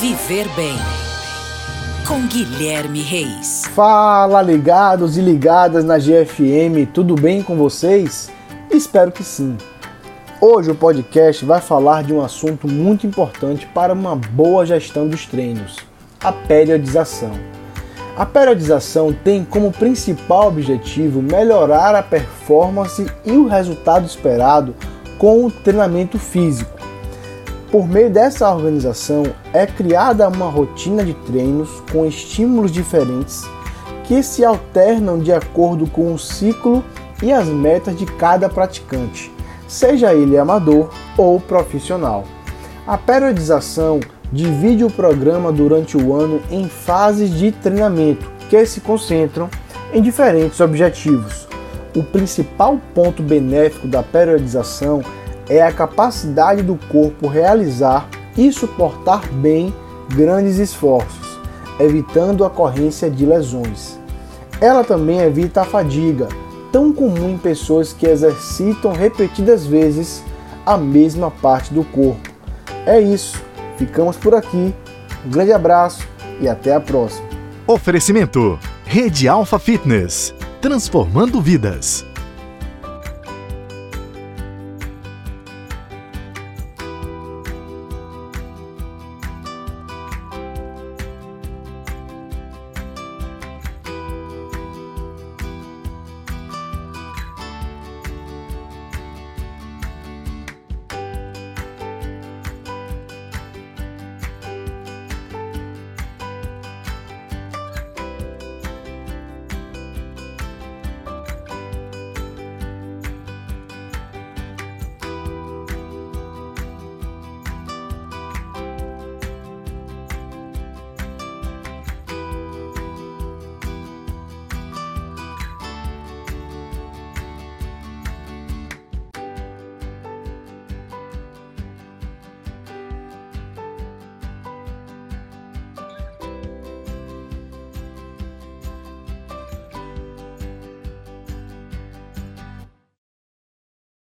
Viver Bem. Com Guilherme Reis. Fala, ligados e ligadas na GFM, tudo bem com vocês? Espero que sim. Hoje o podcast vai falar de um assunto muito importante para uma boa gestão dos treinos: a periodização. A periodização tem como principal objetivo melhorar a performance e o resultado esperado com o treinamento físico. Por meio dessa organização é criada uma rotina de treinos com estímulos diferentes que se alternam de acordo com o ciclo e as metas de cada praticante, seja ele amador ou profissional. A periodização divide o programa durante o ano em fases de treinamento que se concentram em diferentes objetivos. O principal ponto benéfico da periodização é a capacidade do corpo realizar e suportar bem grandes esforços, evitando a ocorrência de lesões. Ela também evita a fadiga, tão comum em pessoas que exercitam repetidas vezes a mesma parte do corpo. É isso, ficamos por aqui. Um grande abraço e até a próxima. Oferecimento: Rede Alfa Fitness transformando vidas.